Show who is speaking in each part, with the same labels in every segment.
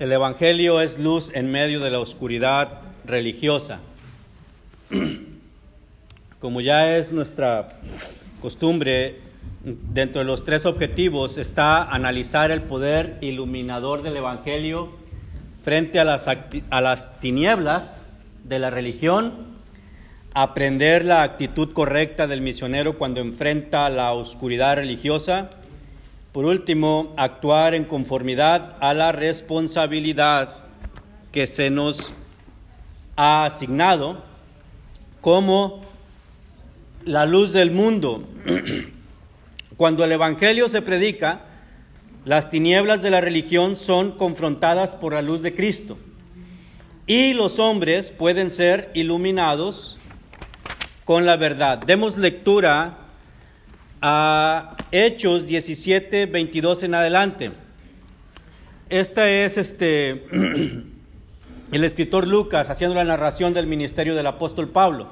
Speaker 1: El Evangelio es luz en medio de la oscuridad religiosa. Como ya es nuestra costumbre, dentro de los tres objetivos está analizar el poder iluminador del Evangelio frente a las, a las tinieblas de la religión, aprender la actitud correcta del misionero cuando enfrenta la oscuridad religiosa, por último, actuar en conformidad a la responsabilidad que se nos ha asignado como la luz del mundo. Cuando el Evangelio se predica, las tinieblas de la religión son confrontadas por la luz de Cristo y los hombres pueden ser iluminados con la verdad. Demos lectura a Hechos 17, 22 en adelante. Esta es este, el escritor Lucas haciendo la narración del ministerio del apóstol Pablo.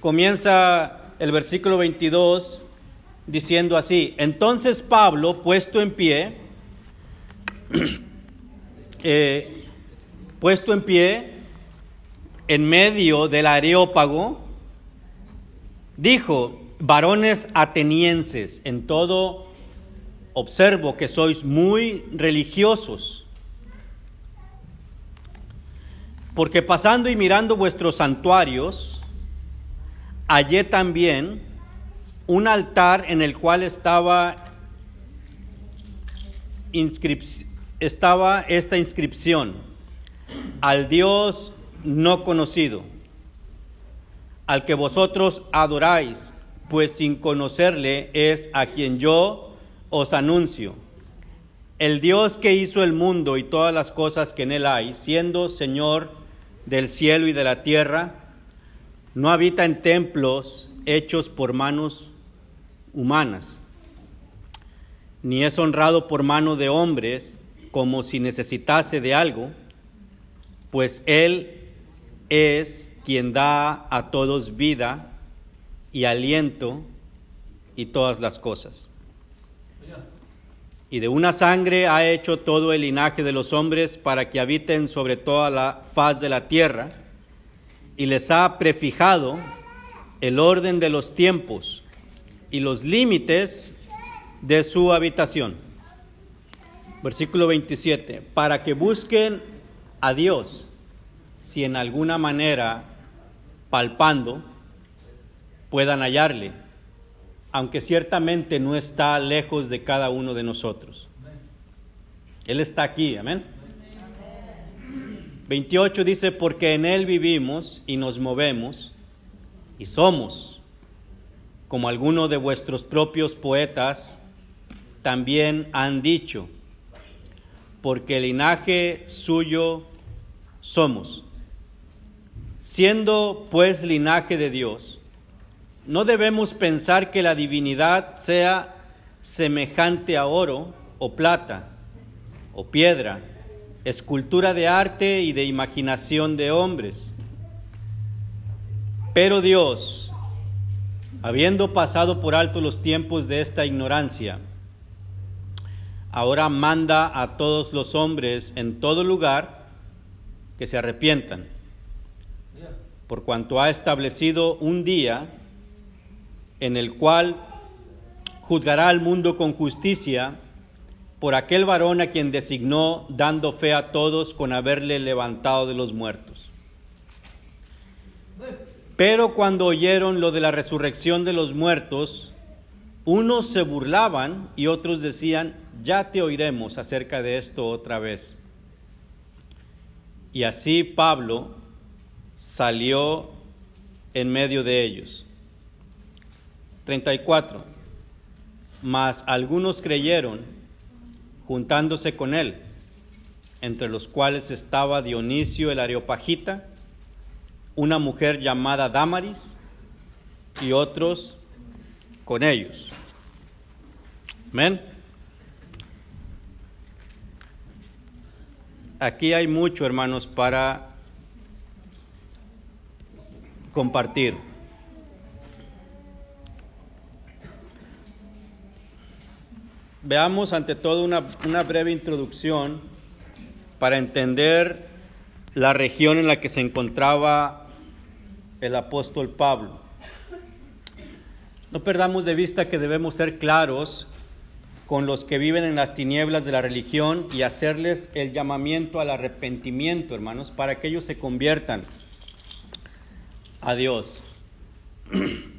Speaker 1: Comienza el versículo 22 diciendo así, entonces Pablo, puesto en pie, eh, puesto en pie en medio del areópago, dijo, varones atenienses, en todo observo que sois muy religiosos, porque pasando y mirando vuestros santuarios, hallé también un altar en el cual estaba, estaba esta inscripción, al Dios no conocido, al que vosotros adoráis pues sin conocerle es a quien yo os anuncio. El Dios que hizo el mundo y todas las cosas que en él hay, siendo Señor del cielo y de la tierra, no habita en templos hechos por manos humanas, ni es honrado por mano de hombres como si necesitase de algo, pues Él es quien da a todos vida y aliento y todas las cosas. Y de una sangre ha hecho todo el linaje de los hombres para que habiten sobre toda la faz de la tierra, y les ha prefijado el orden de los tiempos y los límites de su habitación. Versículo 27, para que busquen a Dios, si en alguna manera, palpando, puedan hallarle, aunque ciertamente no está lejos de cada uno de nosotros. Él está aquí, amén. 28 dice, porque en Él vivimos y nos movemos y somos, como algunos de vuestros propios poetas también han dicho, porque linaje suyo somos. Siendo pues linaje de Dios, no debemos pensar que la divinidad sea semejante a oro o plata o piedra, escultura de arte y de imaginación de hombres. Pero Dios, habiendo pasado por alto los tiempos de esta ignorancia, ahora manda a todos los hombres en todo lugar que se arrepientan, por cuanto ha establecido un día en el cual juzgará al mundo con justicia por aquel varón a quien designó, dando fe a todos con haberle levantado de los muertos. Pero cuando oyeron lo de la resurrección de los muertos, unos se burlaban y otros decían, ya te oiremos acerca de esto otra vez. Y así Pablo salió en medio de ellos 34. Mas algunos creyeron, juntándose con él, entre los cuales estaba Dionisio el Areopagita, una mujer llamada Damaris y otros con ellos. Amén. Aquí hay mucho, hermanos, para compartir. Veamos ante todo una, breve introducción para entender la región en la que se encontraba el apóstol Pablo. No perdamos de vista que debemos ser claros con los que viven en las tinieblas de la religión y hacerles el llamamiento al arrepentimiento, hermanos, para que ellos se conviertan a Dios.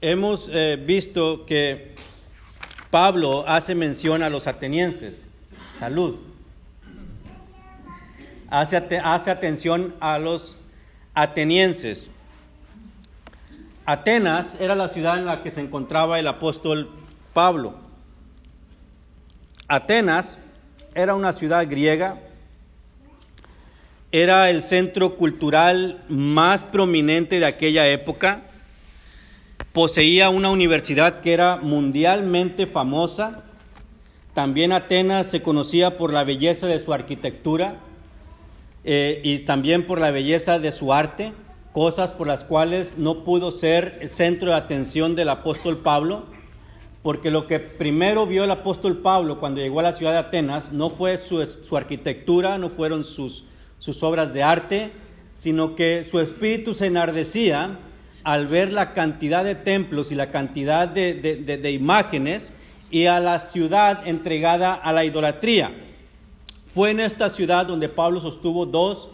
Speaker 1: Hemos eh, visto que Pablo hace mención a los atenienses. Salud. Hace, hace atención a los atenienses. Atenas era la ciudad en la que se encontraba el apóstol Pablo. Atenas era una ciudad griega, era el centro cultural más prominente de aquella época, poseía una universidad que era mundialmente famosa, también Atenas se conocía por la belleza de su arquitectura eh, y también por la belleza de su arte cosas por las cuales no pudo ser el centro de atención del apóstol Pablo, porque lo que primero vio el apóstol Pablo cuando llegó a la ciudad de Atenas no fue su, arquitectura, no fueron sus, sus obras de arte, sino que su espíritu se enardecía al ver la cantidad de templos y la cantidad de, de, imágenes y a la ciudad entregada a la idolatría. Fue en esta ciudad donde Pablo sostuvo dos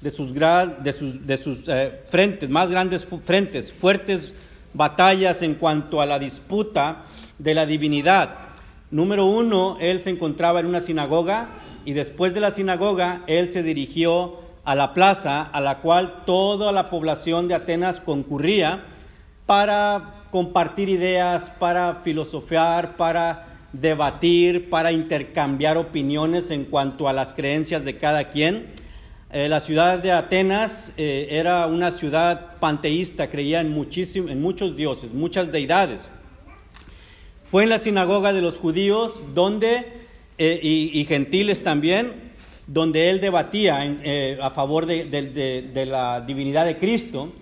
Speaker 1: de sus, de sus, de sus eh, frentes, más grandes frentes, fuertes batallas en cuanto a la disputa de la divinidad. Número uno, él se encontraba en una sinagoga y después de la sinagoga él se dirigió a la plaza a la cual toda la población de Atenas concurría para compartir ideas, para filosofar, para debatir, para intercambiar opiniones en cuanto a las creencias de cada quien. Eh, la ciudad de Atenas eh, era una ciudad panteísta, creía en, en muchos dioses, muchas deidades. Fue en la sinagoga de los judíos donde, eh, y, gentiles también, donde él debatía a favor de, la divinidad de Cristo,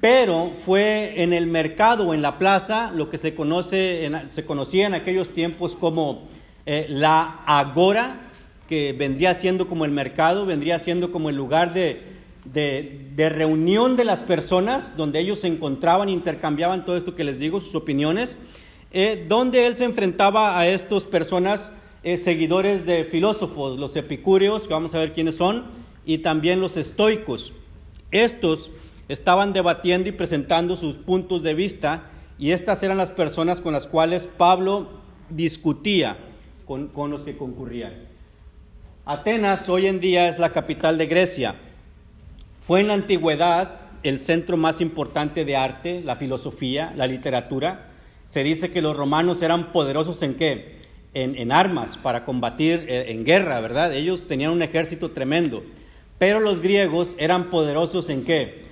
Speaker 1: pero fue en el mercado o en la plaza, lo que se, conoce, se conocía en aquellos tiempos como la agora, que vendría siendo como el mercado, vendría siendo como el lugar de, de, reunión de las personas, donde ellos se encontraban, intercambiaban todo esto que les digo, sus opiniones, eh, donde él se enfrentaba a estas personas eh, seguidores de filósofos, los epicúreos, que vamos a ver quiénes son, y también los estoicos. Estos estaban debatiendo y presentando sus puntos de vista, y estas eran las personas con las cuales Pablo discutía con, con los que concurrían. Atenas hoy en día es la capital de Grecia. Fue en la antigüedad el centro más importante de arte, la filosofía, la literatura. Se dice que los romanos eran poderosos en qué? En, armas para combatir eh, en guerra, ¿verdad? Ellos tenían un ejército tremendo. Pero los griegos eran poderosos en qué?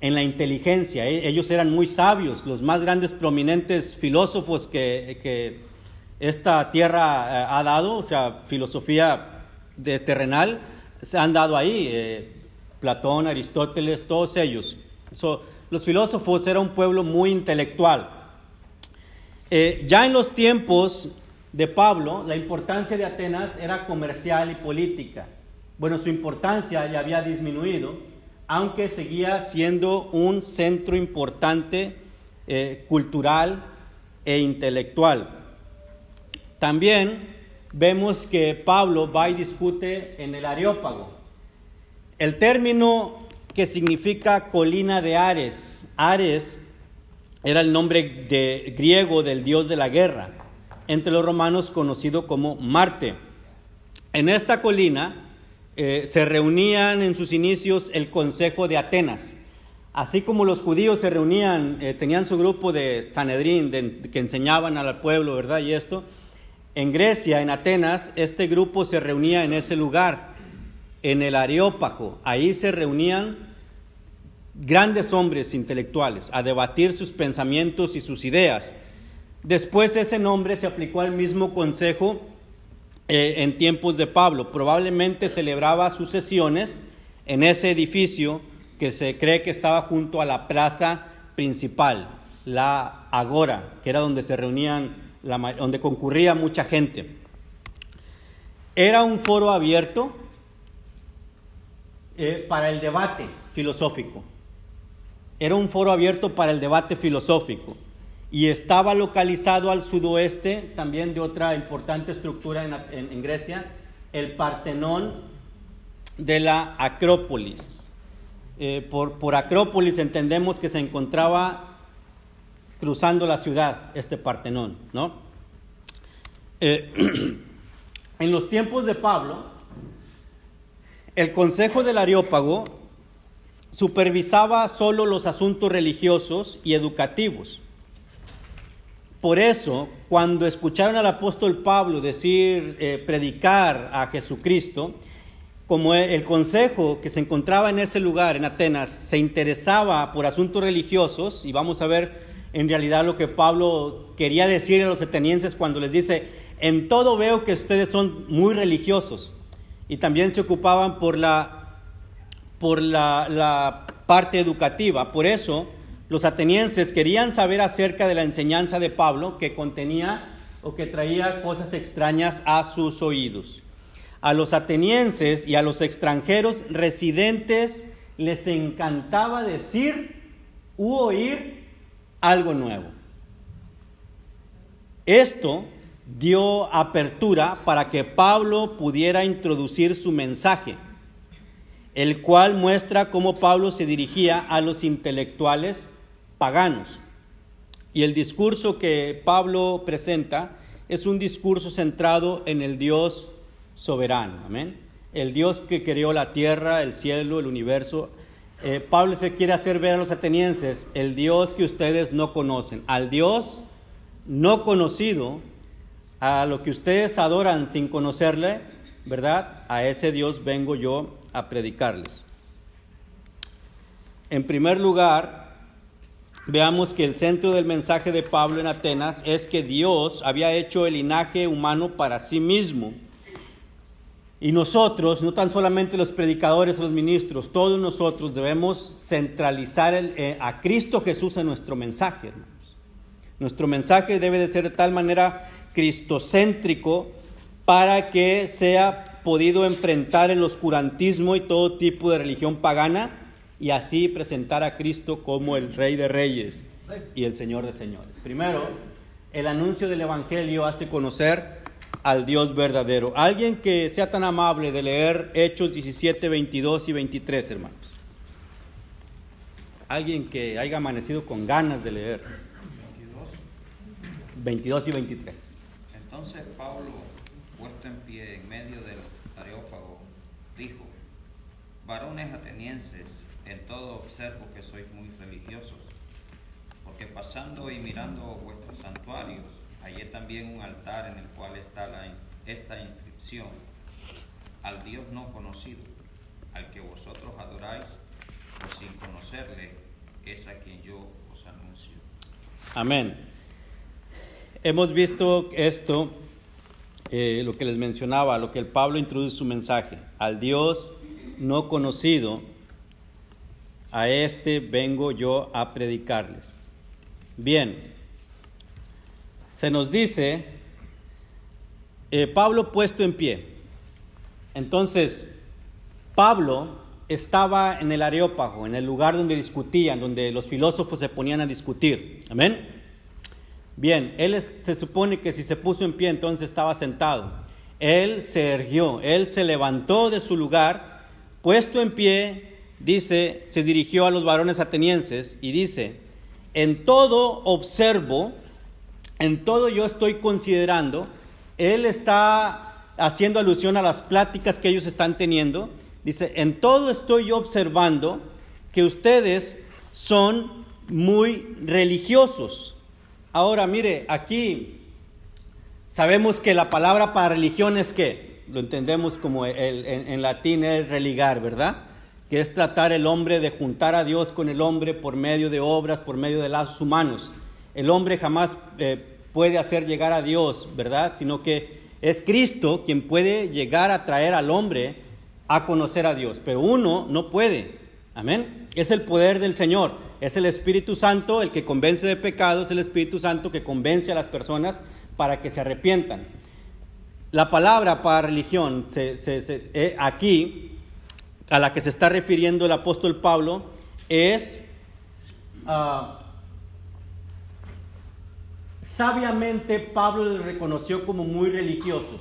Speaker 1: En la inteligencia. E, ellos eran muy sabios, los más grandes prominentes filósofos que, esta tierra eh, ha dado, o sea, filosofía terrenal se han dado ahí, eh, Platón, Aristóteles, todos ellos. los filósofos eran un pueblo muy intelectual. Ya en los tiempos de Pablo, la importancia de Atenas era comercial y política. Bueno, su importancia ya había disminuido, aunque seguía siendo un centro importante eh, cultural e intelectual. También vemos que Pablo va y discute en el Areópago. El término que significa colina de Ares, Ares era el nombre de, griego del dios de la guerra, entre los romanos conocido como Marte. En esta colina eh, se reunían en sus inicios el Consejo de Atenas. Así como los judíos se reunían, eh, tenían su grupo de Sanedrín que enseñaban al pueblo, ¿verdad? Y esto, en Grecia, en Atenas, este grupo se reunía en ese lugar, en el Areópago. Ahí se reunían grandes hombres intelectuales a debatir sus pensamientos y sus ideas. Después ese nombre se aplicó al mismo consejo eh, en tiempos de Pablo. Probablemente celebraba sus sesiones en ese edificio que se cree que estaba junto a la plaza principal, la Agora, que era donde se reunían donde concurría mucha gente. era un foro abierto eh, para el debate filosófico. Era un foro abierto para el debate filosófico y estaba localizado al sudoeste también de otra importante estructura en, Grecia, el Partenón de la Acrópolis. Eh, por, Acrópolis entendemos que se encontraba cruzando la ciudad este Partenón, ¿no? Eh, en los tiempos de Pablo, el Consejo del Areópago supervisaba solo los asuntos religiosos y educativos por eso, cuando escucharon al apóstol Pablo decir, eh, predicar a Jesucristo, como el consejo que se encontraba en ese lugar, en Atenas, se interesaba por asuntos religiosos, y vamos a ver en realidad lo que Pablo quería decir a los atenienses cuando les dice, en todo veo que ustedes son muy religiosos, y también se ocupaban por la, por la parte educativa. Por eso, los atenienses querían saber acerca de la enseñanza de Pablo que contenía o que traía cosas extrañas a sus oídos. A los atenienses y a los extranjeros residentes les encantaba decir u oír algo nuevo. Esto dio apertura para que Pablo pudiera introducir su mensaje, el cual muestra cómo Pablo se dirigía a los intelectuales paganos. Y el discurso que Pablo presenta es un discurso centrado en el Dios soberano, amén. El Dios que creó la tierra, el cielo, el universo. Eh, Pablo se quiere hacer ver a los atenienses el Dios que ustedes no conocen, al Dios no conocido, a lo que ustedes adoran sin conocerle, ¿verdad? A ese Dios vengo yo a predicarles. En primer lugar, veamos que el centro del mensaje de Pablo en Atenas es que Dios había hecho el linaje humano para sí mismo. Y nosotros, no tan solamente los predicadores, los ministros, todos nosotros debemos centralizar eh, a Cristo Jesús en nuestro mensaje. Nuestro mensaje debe de ser de tal manera cristocéntrico para que sea podido enfrentar el oscurantismo y todo tipo de religión pagana y así presentar a Cristo como el Rey de Reyes y el Señor de Señores. Primero, el anuncio del Evangelio hace conocer al Dios verdadero. Alguien que sea tan amable de leer Hechos 17, 22 y 23, hermanos. Alguien que haya amanecido con ganas de leer. 22 y 23.
Speaker 2: Entonces Pablo, puesto en pie en medio del Areópago, dijo, varones atenienses, en todo observo que sois muy religiosos, porque pasando y mirando vuestros santuarios, hallé también un altar en el cual está esta inscripción, al Dios no conocido, al que vosotros adoráis, o sin conocerle, es a quien yo os anuncio.
Speaker 1: Amén. Hemos visto esto, eh, lo que les mencionaba, lo que el Pablo introduce su mensaje, al Dios no conocido, a este vengo yo a predicarles. Bien, se nos dice, eh, Pablo puesto en pie. Entonces, Pablo estaba en el Areópago, en el lugar donde discutían, donde los filósofos se ponían a discutir. Amén. Bien, él se supone que si se puso en pie, entonces estaba sentado. Él se erguió, él se levantó de su lugar, puesto en pie, dice, se dirigió a los varones atenienses y dice, en todo observo, en todo yo estoy considerando, él está haciendo alusión a las pláticas que ellos están teniendo, dice, en todo estoy yo observando que ustedes son muy religiosos. Ahora, mire, aquí sabemos que la palabra para religión es que, lo entendemos como el, en latín es religar, ¿verdad? Que es tratar el hombre de juntar a Dios con el hombre por medio de obras, por medio de lazos humanos. El hombre jamás eh, puede hacer llegar a Dios, ¿verdad? Sino que es Cristo quien puede llegar a traer al hombre a conocer a Dios, pero uno no puede. Amén. Es el poder del Señor, es el Espíritu Santo el que convence de pecado, es el Espíritu Santo que convence a las personas para que se arrepientan. la palabra para religión eh, aquí, a la que se está refiriendo el apóstol Pablo, es ah, sabiamente Pablo les reconoció como muy religiosos.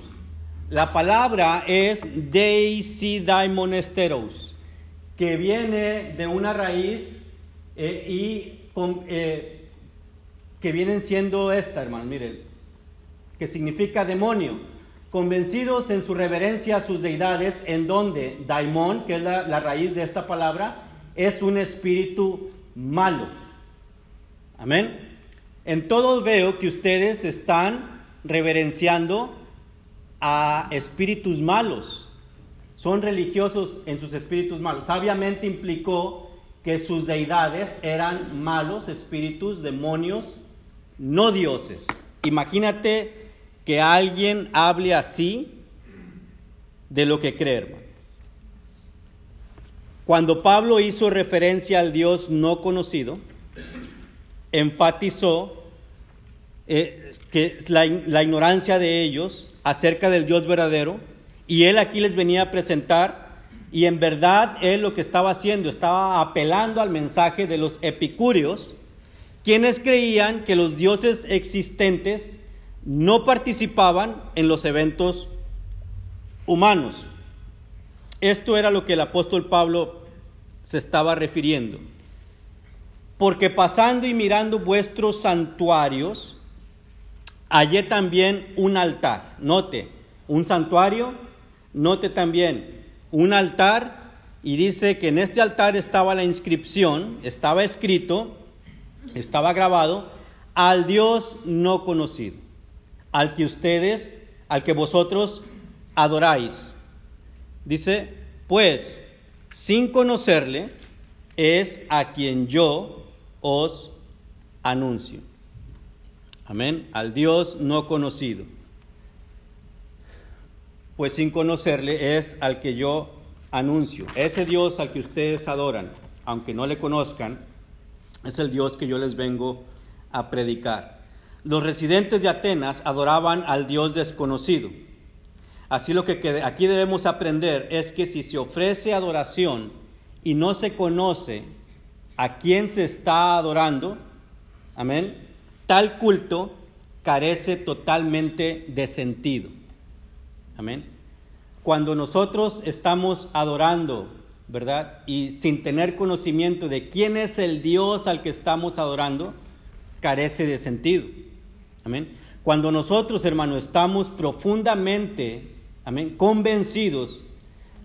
Speaker 1: La palabra es deisidaimonesteros, que viene de una raíz eh, y eh, que vienen siendo esta, hermano, miren, que significa demonio, convencidos en su reverencia a sus deidades, en donde daimon, que es la, la raíz de esta palabra, es un espíritu malo. Amén. En todo veo que ustedes están reverenciando a espíritus malos. Son religiosos en sus espíritus malos. Sabiamente implicó que sus deidades eran malos espíritus, demonios, no dioses. Imagínate que alguien hable así de lo que cree, Cuando Pablo hizo referencia al Dios no conocido, enfatizó eh, que la, la ignorancia de ellos acerca del Dios verdadero y él aquí les venía a presentar y en verdad él lo que estaba haciendo estaba apelando al mensaje de los epicúreos, quienes creían que los dioses existentes no participaban en los eventos humanos. Esto era lo que el apóstol Pablo se estaba refiriendo porque pasando y mirando vuestros santuarios, hallé también un altar. Note, un santuario, note también un altar, y dice que en este altar estaba la inscripción, estaba escrito, estaba grabado, al Dios no conocido, al que ustedes, al que vosotros adoráis. Dice, pues, sin conocerle, es a quien yo os anuncio. Amén. Al Dios no conocido. Pues sin conocerle es al que yo anuncio. Ese Dios al que ustedes adoran, aunque no le conozcan, es el Dios que yo les vengo a predicar. Los residentes de Atenas adoraban al Dios desconocido. Así lo que aquí debemos aprender es que si se ofrece adoración y no se conoce a quién se está adorando, amén, tal culto carece totalmente de sentido. Amén. Cuando nosotros estamos adorando, ¿verdad? Y sin tener conocimiento de quién es el Dios al que estamos adorando, carece de sentido. Amén. Cuando nosotros, hermanos, estamos profundamente, amén, convencidos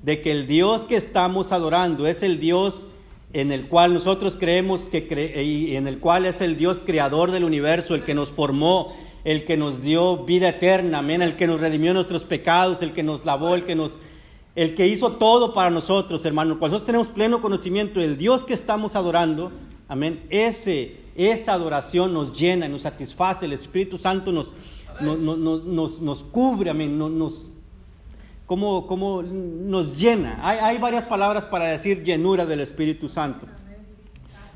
Speaker 1: de que el Dios que estamos adorando es el Dios en el cual nosotros creemos que y en el cual es el Dios creador del universo, el que nos formó, el que nos dio vida eterna, amén, el que nos redimió nuestros pecados, el que nos lavó, el que nos el que hizo todo para nosotros, hermanos. Cuando nosotros tenemos pleno conocimiento del Dios que estamos adorando, amén, ese esa adoración nos llena, nos satisface, el Espíritu Santo nos nos, nos, cubre, amén, nos, cómo, nos llena. Hay, varias palabras para decir llenura del Espíritu Santo.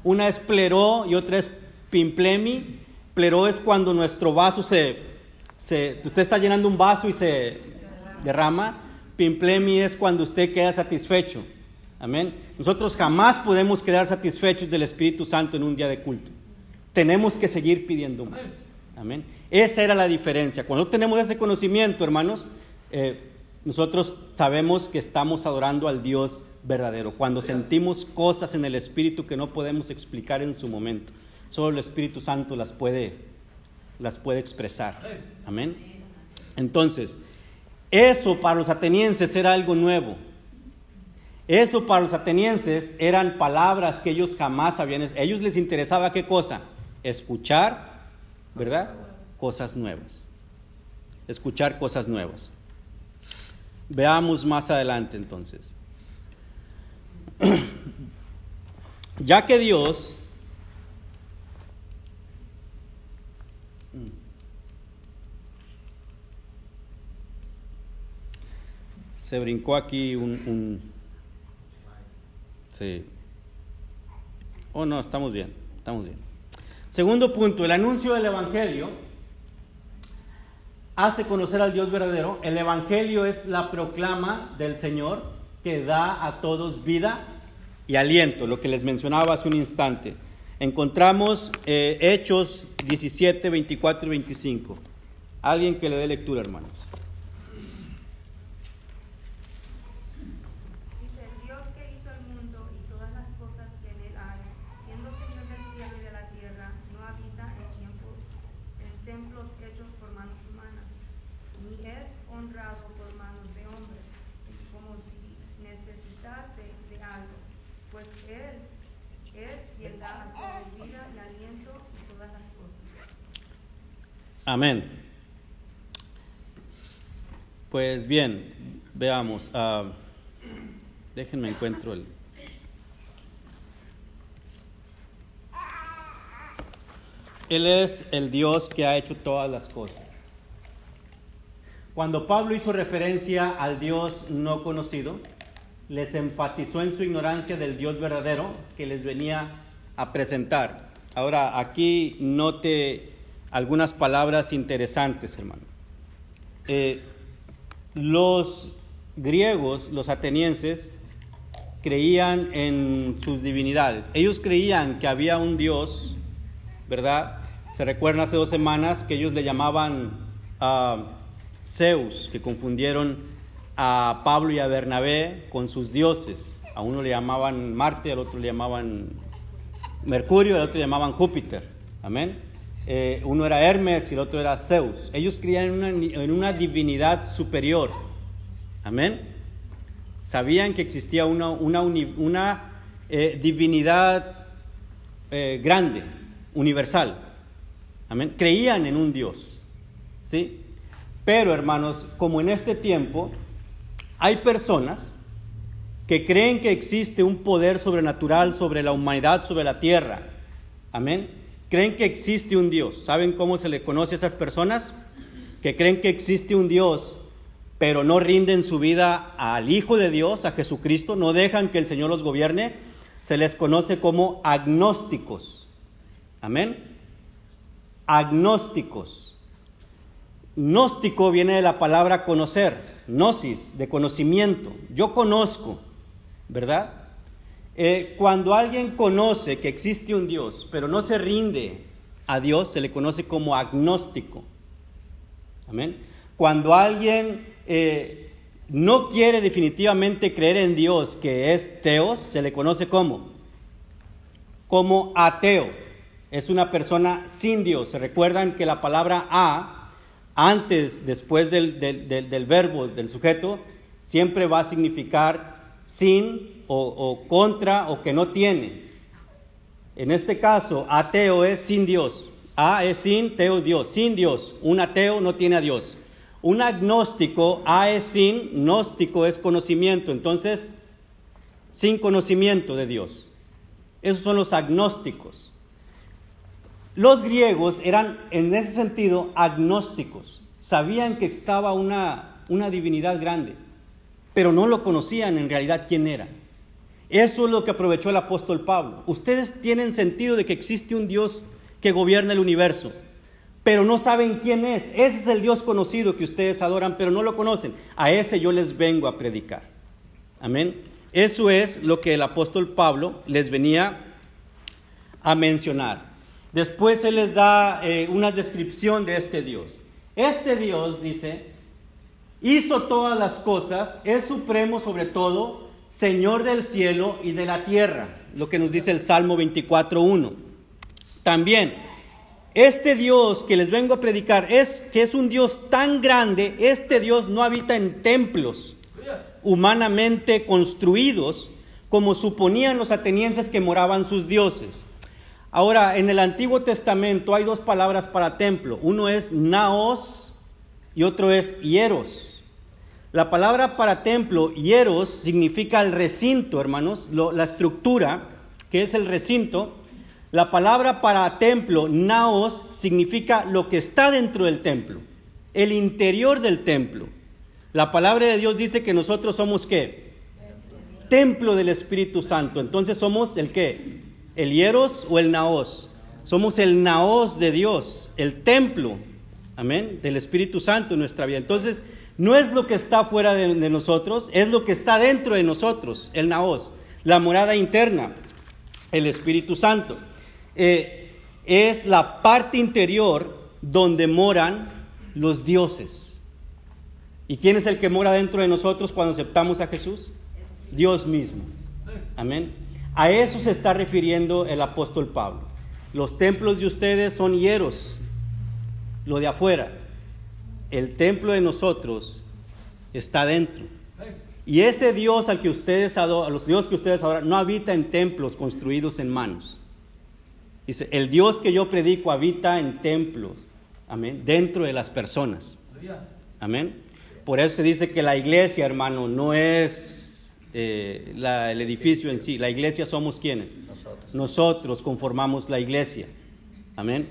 Speaker 1: Una es pleró y otra es pimplemi. Pleró es cuando nuestro vaso se, se, usted está llenando un vaso y se derrama. Pimplemi es cuando usted queda satisfecho. Amén. Nosotros jamás podemos quedar satisfechos del Espíritu Santo en un día de culto. Tenemos que seguir pidiendo más. Amén. Esa era la diferencia. Cuando tenemos ese conocimiento, hermanos, eh, nosotros sabemos que estamos adorando al Dios verdadero. Cuando sentimos cosas en el Espíritu que no podemos explicar en su momento, solo el Espíritu Santo las puede, las puede expresar. Amén. Entonces, eso para los atenienses era algo nuevo. Eso para los atenienses eran palabras que ellos jamás habían... ellos les interesaba qué cosa? Escuchar, ¿verdad? Cosas nuevas. Escuchar cosas nuevas. Veamos más adelante entonces. ya que Dios se brincó aquí un, sí. Oh no, estamos bien, estamos bien. Segundo punto, el anuncio del Evangelio hace conocer al Dios verdadero. El Evangelio es la proclama del Señor que da a todos vida y aliento, lo que les mencionaba hace un instante. Encontramos eh, Hechos 17, 24 y 25. Alguien que le dé lectura, hermanos. Amén. Pues bien, veamos. Uh, déjenme encuentro el. Él es el Dios que ha hecho todas las cosas. Cuando Pablo hizo referencia al Dios no conocido, les enfatizó en su ignorancia del Dios verdadero que les venía a presentar. Ahora, aquí note algunas palabras interesantes, hermano. Eh, los griegos, los atenienses, creían en sus divinidades. Ellos creían que había un Dios, ¿verdad? Se recuerdan hace dos semanas que ellos le llamaban a Zeus, que confundieron a Pablo y a Bernabé con sus dioses. A uno le llamaban Marte, al otro le llamaban Mercurio, al otro le llamaban Júpiter. Amén. Eh, uno era Hermes y el otro era Zeus. Ellos creían en una, divinidad superior. Amén. Sabían que existía una, una, eh, divinidad eh, grande, universal. Amén. Creían en un Dios. ¿Sí? Pero hermanos, como en este tiempo hay personas que creen que existe un poder sobrenatural sobre la humanidad, sobre la tierra. Amén creen que existe un Dios. ¿Saben cómo se le conoce a esas personas? Que creen que existe un Dios, pero no rinden su vida al Hijo de Dios, a Jesucristo, no dejan que el Señor los gobierne. Se les conoce como agnósticos. Amén. Agnósticos. Gnóstico viene de la palabra conocer, gnosis, de conocimiento. Yo conozco, ¿verdad? Eh, cuando alguien conoce que existe un Dios, pero no se rinde a Dios, se le conoce como agnóstico. Amén. Cuando alguien eh, no quiere definitivamente creer en Dios, que es teos, se le conoce como como ateo. Es una persona sin Dios. Se recuerdan que la palabra a, antes, después del, del verbo, del sujeto, siempre va a significar sin o, contra o que no tiene. En este caso, ateo es sin Dios. A es sin, teo Dios, sin Dios. Un ateo no tiene a Dios. Un agnóstico, A es sin, gnóstico es conocimiento. Entonces, sin conocimiento de Dios. Esos son los agnósticos. Los griegos eran, en ese sentido, agnósticos. Sabían que estaba una, una divinidad grande pero no lo conocían en realidad quién era. Eso es lo que aprovechó el apóstol Pablo. Ustedes tienen sentido de que existe un Dios que gobierna el universo, pero no saben quién es. Ese es el Dios conocido que ustedes adoran, pero no lo conocen. A ese yo les vengo a predicar. Amén. Eso es lo que el apóstol Pablo les venía a mencionar. Después él les da eh, una descripción de este Dios. Este Dios, dice, hizo todas las cosas, es supremo sobre todo, Señor del cielo y de la tierra, lo que nos dice el Salmo 24.1. También, este Dios que les vengo a predicar es que es un Dios tan grande, este Dios no habita en templos humanamente construidos como suponían los atenienses que moraban sus dioses. Ahora, en el Antiguo Testamento hay dos palabras para templo. Uno es naos y otro es hieros. La palabra para templo, hieros, significa el recinto, hermanos, la estructura, que es el recinto. La palabra para templo, naos, significa lo que está dentro del templo, el interior del templo. La palabra de Dios dice que nosotros somos qué? Templo del Espíritu Santo. Entonces somos el qué? El hieros o el naos. Somos el naos de Dios, el templo Amén. Del Espíritu Santo en nuestra vida. Entonces, no es lo que está fuera de, nosotros, es lo que está dentro de nosotros, el naos, la morada interna, el Espíritu Santo. Eh, es la parte interior donde moran los dioses. ¿Y quién es el que mora dentro de nosotros cuando aceptamos a Jesús? Dios mismo. Amén. A eso se está refiriendo el apóstol Pablo. Los templos de ustedes son hieros, lo de afuera. El templo de nosotros está dentro. Y ese Dios al que ustedes adoran, los dioses que ustedes adoran, no habita en templos construidos en manos. Dice, el Dios que yo predico habita en templos, amén, dentro de las personas. Amén. Por eso se dice que la iglesia, hermano, no es eh, el edificio en sí. La iglesia somos quienes. Nosotros. Nosotros conformamos la iglesia. Amén.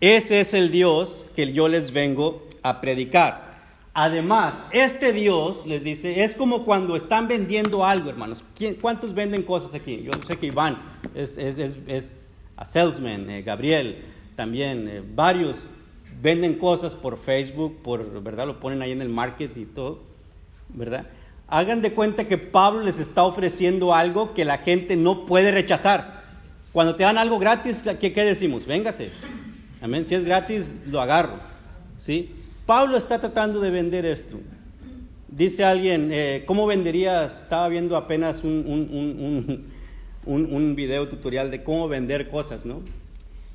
Speaker 1: Ese es el Dios que yo les vengo a predicar. Además, este Dios, les dice, es como cuando están vendiendo algo, hermanos. ¿Cuántos venden cosas aquí? Yo sé que Iván es, es, a salesman, eh, Gabriel también, eh, varios venden cosas por Facebook, por, ¿verdad? Lo ponen ahí en el market y todo, ¿verdad? Hagan de cuenta que Pablo les está ofreciendo algo que la gente no puede rechazar. Cuando te dan algo gratis, ¿qué, qué decimos? Véngase. Amén. Si es gratis, lo agarro. ¿Sí? Pablo está tratando de vender esto. Dice alguien, eh, ¿cómo venderías? Estaba viendo apenas un, un, un, un, video tutorial de cómo vender cosas, ¿no?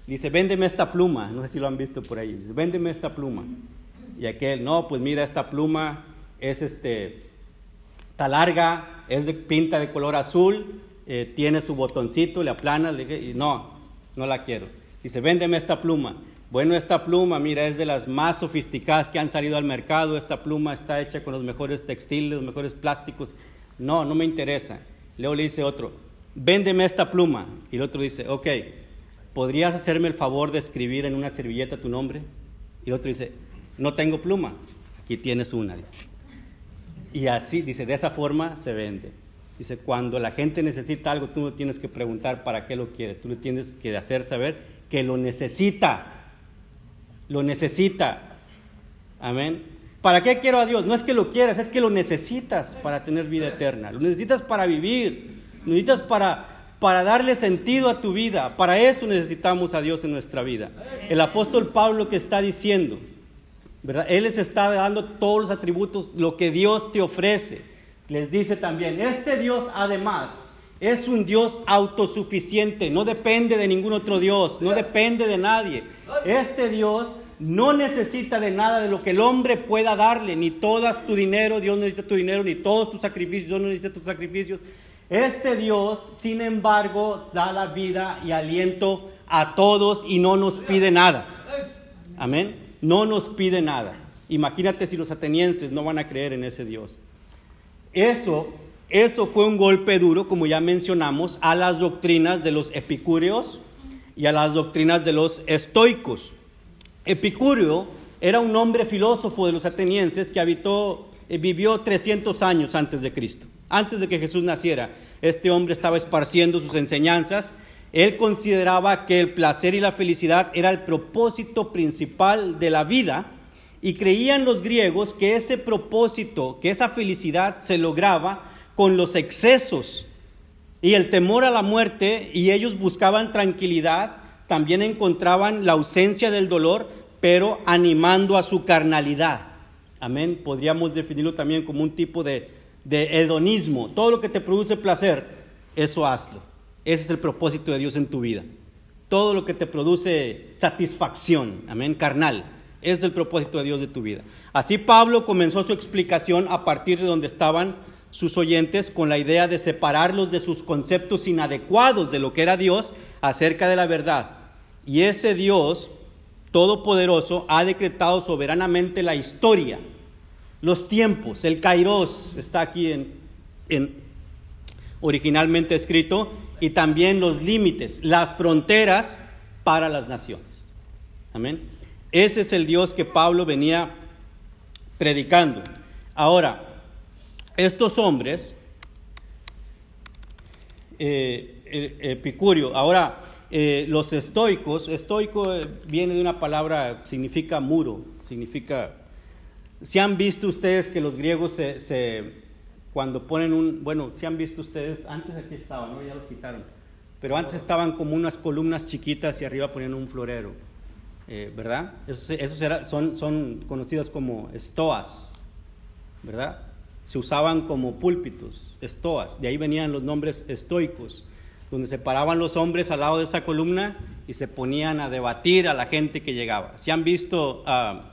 Speaker 1: Dice, véndeme esta pluma. No sé si lo han visto por ahí. Dice, véndeme esta pluma. Y aquel, no, pues mira, esta pluma es este, está larga, es de pinta de color azul, eh, tiene su botoncito, le aplana, y no, no la quiero. Dice, véndeme esta pluma. Bueno, esta pluma, mira, es de las más sofisticadas que han salido al mercado. Esta pluma está hecha con los mejores textiles, los mejores plásticos. No, no me interesa. Luego le dice otro, véndeme esta pluma. Y el otro dice, ok, ¿podrías hacerme el favor de escribir en una servilleta tu nombre? Y el otro dice, no tengo pluma. Aquí tienes una. Y así, dice, de esa forma se vende. Dice, cuando la gente necesita algo, tú no tienes que preguntar para qué lo quiere. Tú le tienes que hacer saber que lo necesita lo necesita. Amén. ¿Para qué quiero a Dios? No es que lo quieras, es que lo necesitas para tener vida eterna. Lo necesitas para vivir. Lo necesitas para, para darle sentido a tu vida. Para eso necesitamos a Dios en nuestra vida. El apóstol Pablo que está diciendo, ¿verdad? Él les está dando todos los atributos, lo que Dios te ofrece. Les dice también, este Dios además es un Dios autosuficiente, no depende de ningún otro Dios, no depende de nadie. Este Dios no necesita de nada de lo que el hombre pueda darle, ni todas tu dinero, Dios necesita tu dinero, ni todos tus sacrificios, Dios no necesita tus sacrificios. Este Dios, sin embargo, da la vida y aliento a todos y no nos pide nada. Amén. No nos pide nada. Imagínate si los atenienses no van a creer en ese Dios. Eso eso fue un golpe duro, como ya mencionamos, a las doctrinas de los epicúreos y a las doctrinas de los estoicos. Epicúreo era un hombre filósofo de los atenienses que habitó, eh, vivió 300 años antes de Cristo. Antes de que Jesús naciera, este hombre estaba esparciendo sus enseñanzas. Él consideraba que el placer y la felicidad era el propósito principal de la vida y creían los griegos que ese propósito, que esa felicidad se lograba con los excesos y el temor a la muerte y ellos buscaban tranquilidad, también encontraban la ausencia del dolor, pero animando a su carnalidad. Amén. Podríamos definirlo también como un tipo de, de hedonismo. Todo lo que te produce placer, eso hazlo. Ese es el propósito de Dios en tu vida. Todo lo que te produce satisfacción, amén, carnal, es el propósito de Dios de tu vida. Así Pablo comenzó su explicación a partir de donde estaban sus oyentes con la idea de separarlos de sus conceptos inadecuados de lo que era Dios acerca de la verdad. Y ese Dios todopoderoso ha decretado soberanamente la historia, los tiempos, el kairos está aquí en, en originalmente escrito, y también los límites, las fronteras para las naciones. Amén. Ese es el Dios que Pablo venía predicando. Ahora, estos hombres, eh, eh, Epicurio, ahora eh, los estoicos, estoico viene de una palabra, significa muro, significa... Si han visto ustedes que los griegos se, cuando ponen un, bueno, si han visto ustedes, antes aquí estaban, ¿no? ya los quitaron, pero antes estaban como unas columnas chiquitas y arriba ponían un florero, eh, ¿verdad? Esos, esos son, son conocidos como estoas, ¿verdad? Se usaban como púlpitos, estoas, de ahí venían los nombres estoicos donde se paraban los hombres al lado de esa columna y se ponían a debatir a la gente que llegaba. Se han visto, ah,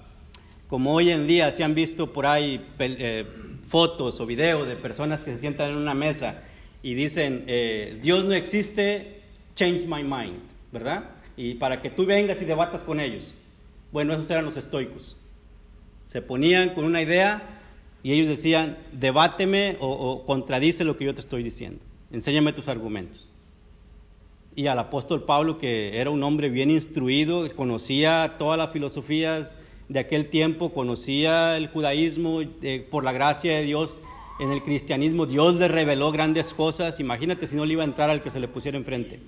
Speaker 1: como hoy en día, se han visto por ahí eh, fotos o videos de personas que se sientan en una mesa y dicen, eh, Dios no existe, change my mind, ¿verdad? Y para que tú vengas y debatas con ellos. Bueno, esos eran los estoicos. Se ponían con una idea y ellos decían, debáteme o, contradice lo que yo te estoy diciendo. Enséñame tus argumentos y al apóstol Pablo, que era un hombre bien instruido, conocía todas las filosofías de aquel tiempo, conocía el judaísmo, eh, por la gracia de Dios en el cristianismo, Dios le reveló grandes cosas, imagínate si no le iba a entrar al que se le pusiera enfrente.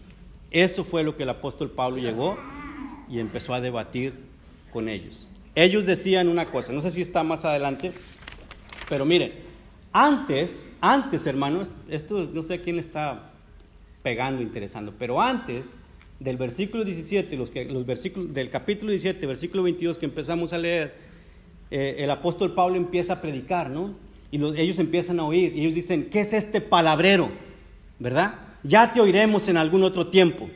Speaker 1: Eso fue lo que el apóstol Pablo llegó y empezó a debatir con ellos. Ellos decían una cosa, no sé si está más adelante, pero miren, antes, antes hermanos, esto no sé quién está pegando, interesando. Pero antes del versículo 17, los, que, los versículos del capítulo 17, versículo 22 que empezamos a leer, eh, el apóstol Pablo empieza a predicar, ¿no? Y ellos empiezan a oír, y ellos dicen, ¿qué es este palabrero? ¿Verdad? Ya te oiremos en algún otro tiempo,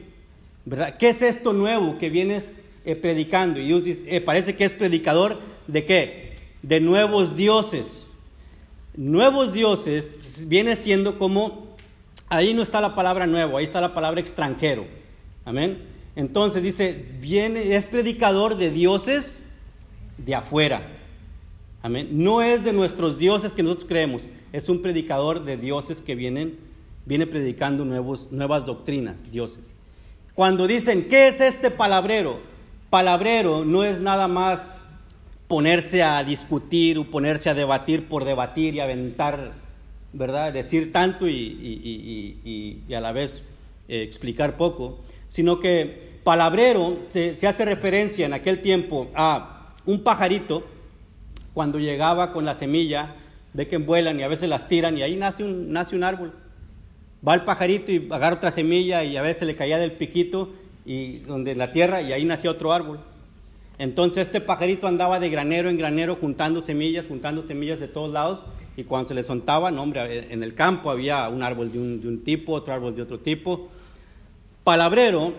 Speaker 1: ¿verdad? ¿Qué es esto nuevo que vienes eh, predicando? Y ellos dicen, eh, parece que es predicador de qué? De nuevos dioses. Nuevos dioses viene siendo como ahí no está la palabra nuevo, ahí está la palabra extranjero. Amén. Entonces dice, viene, es predicador de dioses de afuera. Amén. No es de nuestros dioses que nosotros creemos, es un predicador de dioses que vienen, viene predicando nuevos, nuevas doctrinas, dioses. Cuando dicen, ¿qué es este palabrero? Palabrero no es nada más ponerse a discutir o ponerse a debatir por debatir y aventar ¿verdad? Decir tanto y, a la vez eh, explicar poco, sino que palabrero se, hace referencia en aquel tiempo a un pajarito cuando llegaba con la semilla, ve que vuelan y a veces las tiran y ahí nace un, nace un árbol. Va el pajarito y agarra otra semilla y a veces le caía del piquito y donde en la tierra y ahí nació otro árbol. Entonces este pajarito andaba de granero en granero juntando semillas, juntando semillas de todos lados y cuando se le soltaba, no, hombre, en el campo había un árbol de un, tipo, otro árbol de otro tipo. Palabrero,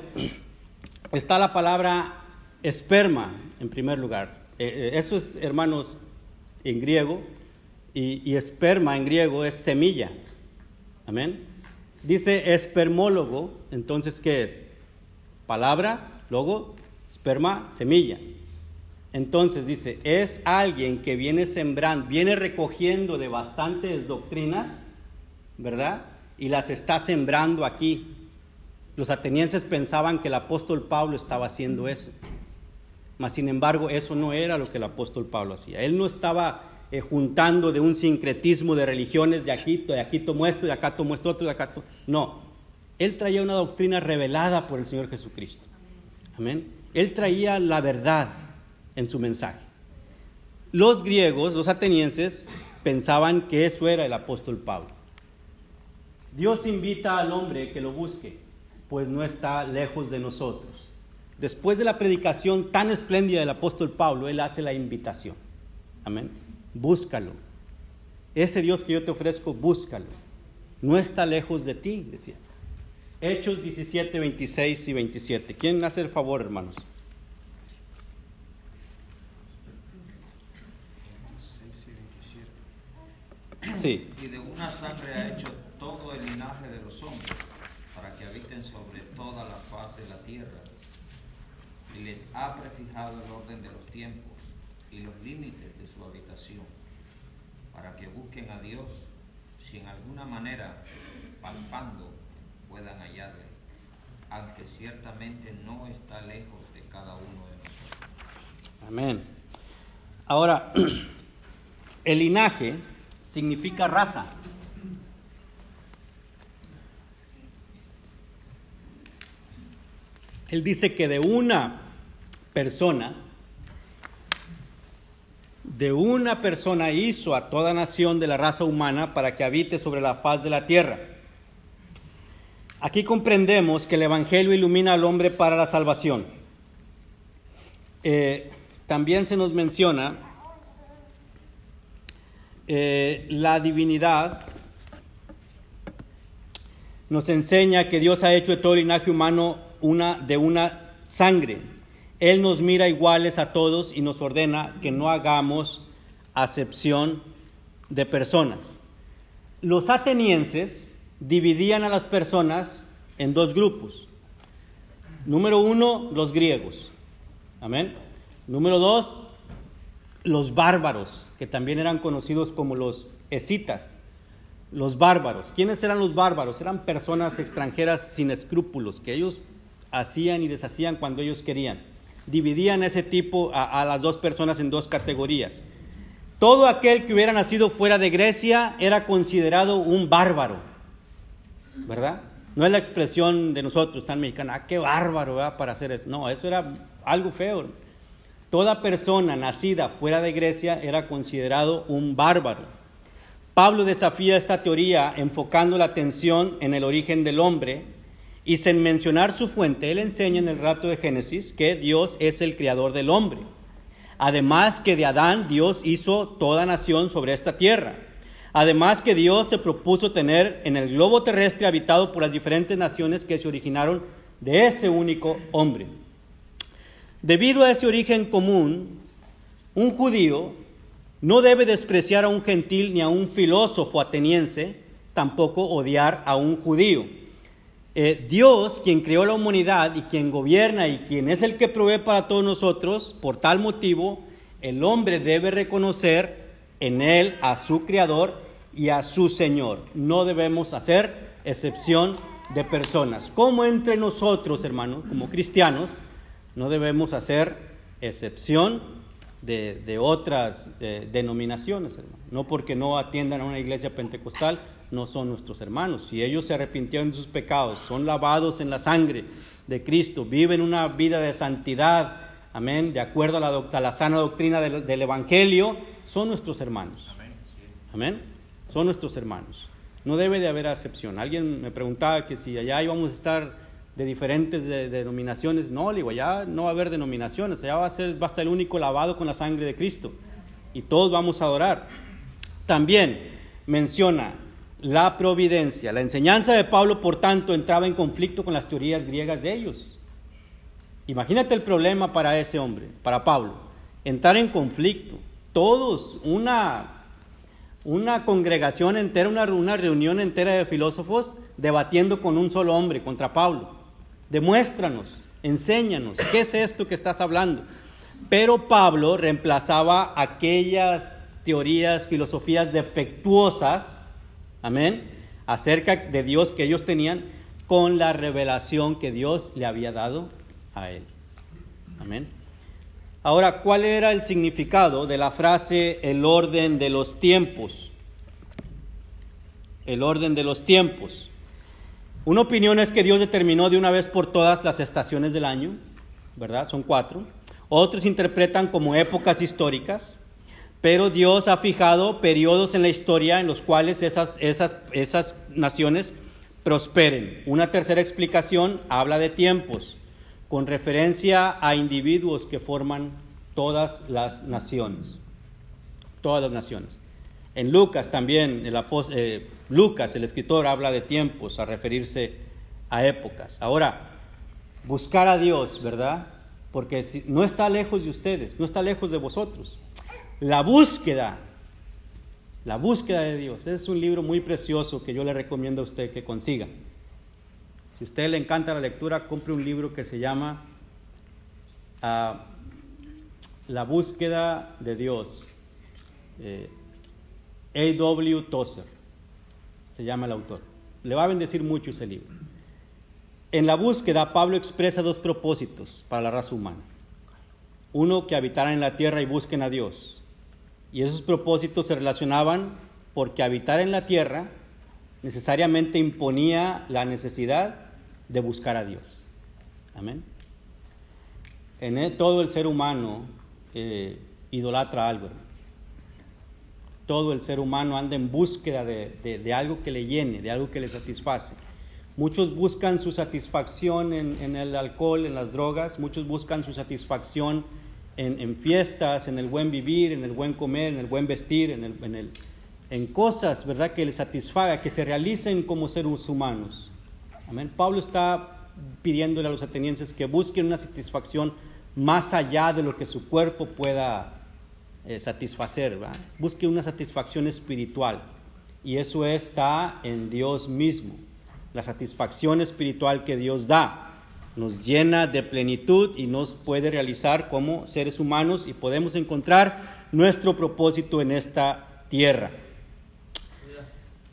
Speaker 1: está la palabra esperma en primer lugar. Eh, eh, eso es, hermanos, en griego, y, y esperma en griego es semilla. Amén. Dice espermólogo, entonces, ¿qué es? Palabra, luego, esperma, semilla. Entonces dice, es alguien que viene sembrando, viene recogiendo de bastantes doctrinas, ¿verdad? Y las está sembrando aquí. Los atenienses pensaban que el apóstol Pablo estaba haciendo eso. Mas sin embargo, eso no era lo que el apóstol Pablo hacía. Él no estaba eh, juntando de un sincretismo de religiones, de aquí, de aquí tomo esto, de acá tomo esto otro, de acá tomo... No, él traía una doctrina revelada por el Señor Jesucristo. Amén. Él traía la verdad en su mensaje. Los griegos, los atenienses, pensaban que eso era el apóstol Pablo. Dios invita al hombre que lo busque, pues no está lejos de nosotros. Después de la predicación tan espléndida del apóstol Pablo, él hace la invitación. Amén. Búscalo. Ese Dios que yo te ofrezco, búscalo. No está lejos de ti, decía. Hechos 17, 26 y 27. ¿Quién hace el favor, hermanos?
Speaker 2: Y de una sangre ha hecho todo el linaje de los hombres, para que habiten sobre toda la faz de la tierra. Y les ha prefijado el orden de los tiempos y los límites de su habitación, para que busquen a Dios, si en alguna manera, palpando, puedan hallarle, aunque ciertamente no está lejos de cada uno de nosotros.
Speaker 1: Amén. Ahora, el linaje significa raza. Él dice que de una persona de una persona hizo a toda nación de la raza humana para que habite sobre la faz de la tierra. Aquí comprendemos que el Evangelio ilumina al hombre para la salvación. Eh, también se nos menciona eh, la divinidad, nos enseña que Dios ha hecho de todo linaje humano una, de una sangre. Él nos mira iguales a todos y nos ordena que no hagamos acepción de personas. Los atenienses dividían a las personas en dos grupos. Número uno, los griegos. Amén. Número dos, los bárbaros, que también eran conocidos como los escitas. Los bárbaros. ¿Quiénes eran los bárbaros? Eran personas extranjeras sin escrúpulos, que ellos hacían y deshacían cuando ellos querían. Dividían ese tipo a, a las dos personas en dos categorías. Todo aquel que hubiera nacido fuera de Grecia era considerado un bárbaro, ¿verdad? No es la expresión de nosotros tan mexicana, ah, qué bárbaro ¿verdad? para hacer eso. No, eso era algo feo. Toda persona nacida fuera de Grecia era considerado un bárbaro. Pablo desafía esta teoría enfocando la atención en el origen del hombre y sin mencionar su fuente, él enseña en el rato de Génesis que Dios es el creador del hombre. Además que de Adán Dios hizo toda nación sobre esta tierra. Además que Dios se propuso tener en el globo terrestre habitado por las diferentes naciones que se originaron de ese único hombre. Debido a ese origen común, un judío no debe despreciar a un gentil ni a un filósofo ateniense, tampoco odiar a un judío. Eh, Dios, quien creó la humanidad y quien gobierna y quien es el que provee para todos nosotros, por tal motivo, el hombre debe reconocer en él a su Creador y a su Señor. No debemos hacer excepción de personas. Como entre nosotros, hermanos, como cristianos, no debemos hacer excepción de, otras denominaciones, No porque no atiendan a una iglesia pentecostal, no son nuestros hermanos. Si ellos se arrepintieron de sus pecados, son lavados en la sangre de Cristo, viven una vida de santidad, amén, de acuerdo a la, la sana doctrina del, del, Evangelio, son nuestros hermanos. Amén. Son nuestros hermanos. No debe de haber excepción. Alguien me preguntaba que si allá íbamos a estar de diferentes denominaciones. No, le digo, allá no va a haber denominaciones, allá va a, ser, va a estar el único lavado con la sangre de Cristo. Y todos vamos a adorar. También menciona la providencia. La enseñanza de Pablo, por tanto, entraba en conflicto con las teorías griegas de ellos. Imagínate el problema para ese hombre, para Pablo. Entrar en conflicto. Todos, una, una congregación entera, una, reunión entera de filósofos debatiendo con un solo hombre contra Pablo. Demuéstranos, enséñanos, ¿qué es esto que estás hablando? Pero Pablo reemplazaba aquellas teorías, filosofías defectuosas, amén, acerca de Dios que ellos tenían con la revelación que Dios le había dado a él. Amén. Ahora, ¿cuál era el significado de la frase el orden de los tiempos? El orden de los tiempos. Una opinión es que Dios determinó de una vez por todas las estaciones del año, ¿verdad? Son cuatro. Otros interpretan como épocas históricas, pero Dios ha fijado periodos en la historia en los cuales esas, esas, esas naciones prosperen. Una tercera explicación habla de tiempos, con referencia a individuos que forman todas las naciones. Todas las naciones. En Lucas también, eh, Lucas, el escritor, habla de tiempos a referirse a épocas. Ahora, buscar a Dios, ¿verdad? Porque si, no está lejos de ustedes, no está lejos de vosotros. La búsqueda, la búsqueda de Dios, es un libro muy precioso que yo le recomiendo a usted que consiga. Si a usted le encanta la lectura, compre un libro que se llama ah, La búsqueda de Dios. Eh, a.W. Tozer, se llama el autor. Le va a bendecir mucho ese libro. En la búsqueda, Pablo expresa dos propósitos para la raza humana. Uno, que habitaran en la tierra y busquen a Dios. Y esos propósitos se relacionaban porque habitar en la tierra necesariamente imponía la necesidad de buscar a Dios. Amén. En todo el ser humano eh, idolatra algo Todo el ser humano anda en búsqueda de, algo que le llene, de algo que le satisface. Muchos buscan su satisfacción en, el alcohol, en las drogas, muchos buscan su satisfacción en, fiestas, en el buen vivir, en el buen comer, en el buen vestir, en, el, en cosas, ¿verdad?, que les satisfaga, que se realicen como seres humanos. Amén. Pablo está pidiéndole a los atenienses que busquen una satisfacción más allá de lo que su cuerpo pueda eh, satisfacer, busque una satisfacción espiritual y eso está en Dios mismo. La satisfacción espiritual que Dios da nos llena de plenitud y nos puede realizar como seres humanos y podemos encontrar nuestro propósito en esta tierra.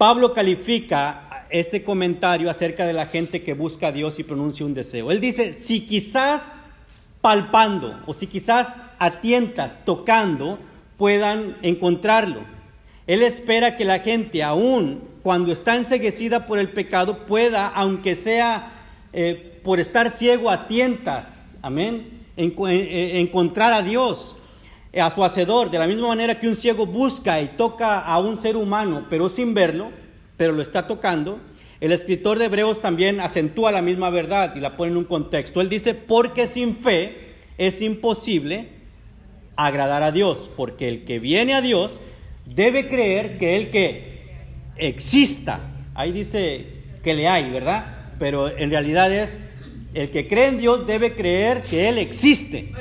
Speaker 1: Pablo califica este comentario acerca de la gente que busca a Dios y pronuncia un deseo. Él dice, si quizás palpando o si quizás a tientas, tocando, puedan encontrarlo. Él espera que la gente, aún cuando está enseguecida por el pecado, pueda, aunque sea eh, por estar ciego a tientas, amén, eh, eh, encontrar a Dios, a su hacedor, de la misma manera que un ciego busca y toca a un ser humano, pero sin verlo, pero lo está tocando, el escritor de Hebreos también acentúa la misma verdad y la pone en un contexto. Él dice, porque sin fe es imposible agradar a Dios, porque el que viene a Dios debe creer que el que exista, ahí dice que le hay, ¿verdad? Pero en realidad es, el que cree en Dios debe creer que Él existe.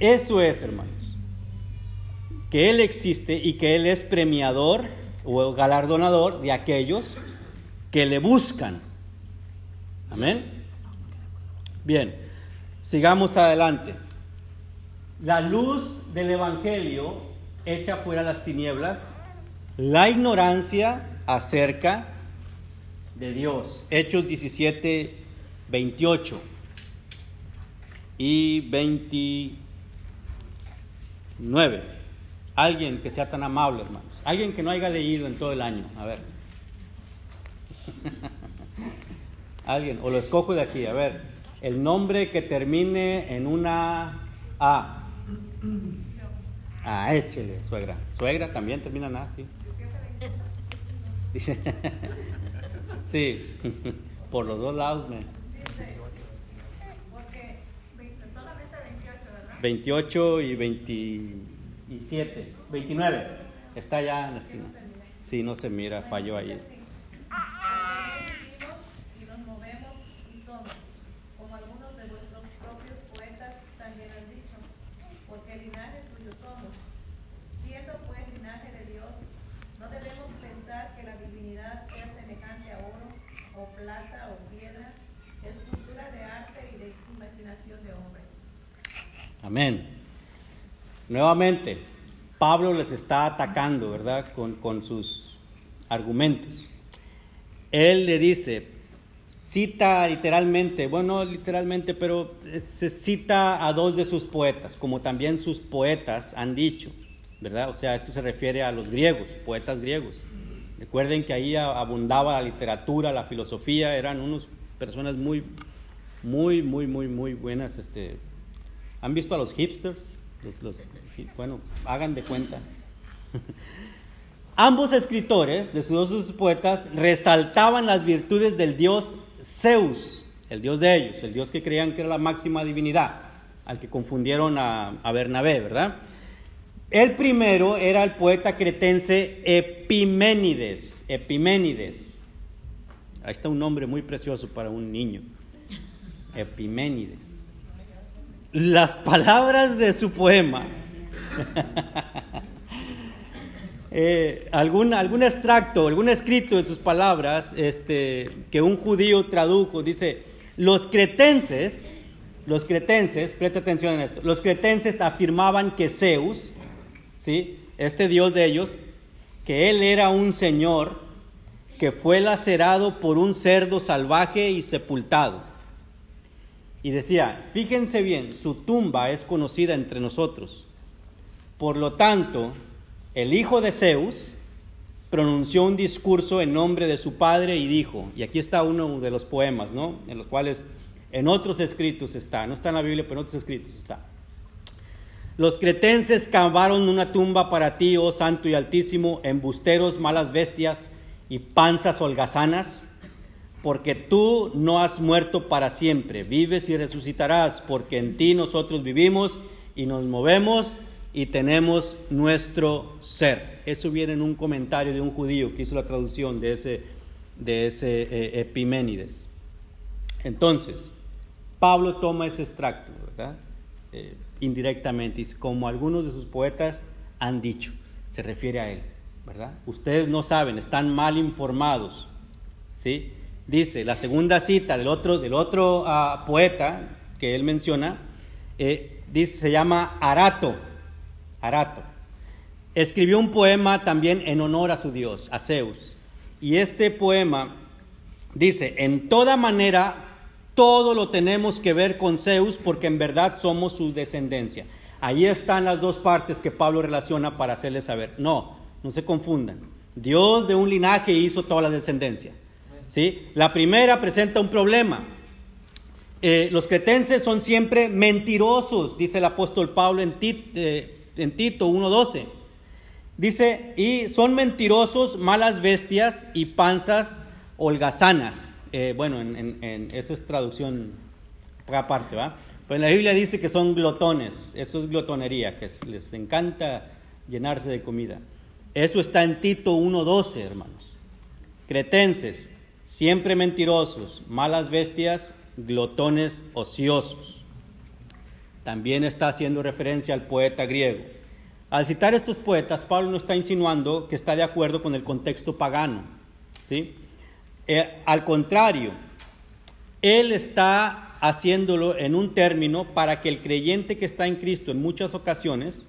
Speaker 1: Eso es, hermanos. Que Él existe y que Él es premiador o galardonador de aquellos que le buscan. Amén. Bien, sigamos adelante. La luz del Evangelio echa fuera las tinieblas, la ignorancia acerca de Dios. Hechos 17, 28 y 29. Alguien que sea tan amable, hermanos. Alguien que no haya leído en todo el año. A ver. Alguien, o lo escojo de aquí, a ver, el nombre que termine en una A. Ah, échele, suegra. Suegra también termina en A, sí. Sí, por los dos lados me. 28 y 27, 29. Está ya en la esquina. Sí, no se mira, falló ahí. Amén. Nuevamente, Pablo les está atacando, ¿verdad? Con, sus argumentos. Él le dice, cita literalmente, bueno, literalmente, pero se cita a dos de sus poetas, como también sus poetas han dicho, ¿verdad? O sea, esto se refiere a los griegos, poetas griegos. Recuerden que ahí abundaba la literatura, la filosofía, eran unas personas muy, muy, muy, muy, muy buenas este, ¿Han visto a los hipsters? bueno, hagan de cuenta. Ambos escritores, de sus dos poetas, resaltaban las virtudes del dios Zeus, el dios de ellos, el dios que creían que era la máxima divinidad, al que confundieron a, a Bernabé, ¿verdad? El primero era el poeta cretense Epiménides, Epiménides. Ahí está un nombre muy precioso para un niño, Epiménides las palabras de su poema. Eh, algún, algún extracto, algún escrito de sus palabras este, que un judío tradujo, dice, los cretenses, los cretenses, presta atención en esto, los cretenses afirmaban que Zeus, ¿sí? este dios de ellos, que él era un señor que fue lacerado por un cerdo salvaje y sepultado. Y decía, fíjense bien, su tumba es conocida entre nosotros. Por lo tanto, el hijo de Zeus pronunció un discurso en nombre de su padre y dijo, y aquí está uno de los poemas, ¿no? En los cuales en otros escritos está, no está en la Biblia, pero en otros escritos está. Los cretenses cavaron una tumba para ti, oh santo y altísimo, embusteros, malas bestias y panzas holgazanas, porque tú no has muerto para siempre, vives y resucitarás, porque en ti nosotros vivimos y nos movemos y tenemos nuestro ser. Eso viene en un comentario de un judío que hizo la traducción de ese, de ese eh, Epiménides. Entonces, Pablo toma ese extracto, ¿verdad? Eh, indirectamente, como algunos de sus poetas han dicho, se refiere a él, ¿verdad? Ustedes no saben, están mal informados, ¿sí? Dice, la segunda cita del otro, del otro ah, poeta que él menciona, eh, dice, se llama Arato, Arato. Escribió un poema también en honor a su dios, a Zeus. Y este poema dice, en toda manera, todo lo tenemos que ver con Zeus porque en verdad somos su descendencia. Ahí están las dos partes que Pablo relaciona para hacerles saber. No, no se confundan. Dios de un linaje hizo toda la descendencia. ¿Sí? La primera presenta un problema. Eh, los cretenses son siempre mentirosos, dice el apóstol Pablo en, eh, Tito 1.12. Dice, y son mentirosos, malas bestias y panzas holgazanas. Eh, bueno, en, esa es traducción aparte, ¿va? Pues la Biblia dice que son glotones, eso es glotonería, que les encanta llenarse de comida. Eso está en Tito 1.12, hermanos. Cretenses, siempre mentirosos, malas bestias, glotones ociosos. También está haciendo referencia al poeta griego. Al citar estos poetas, Pablo no está insinuando que está de acuerdo con el contexto pagano. ¿sí? Eh, al contrario, él está haciéndolo en un término para que el creyente que está en Cristo en muchas ocasiones,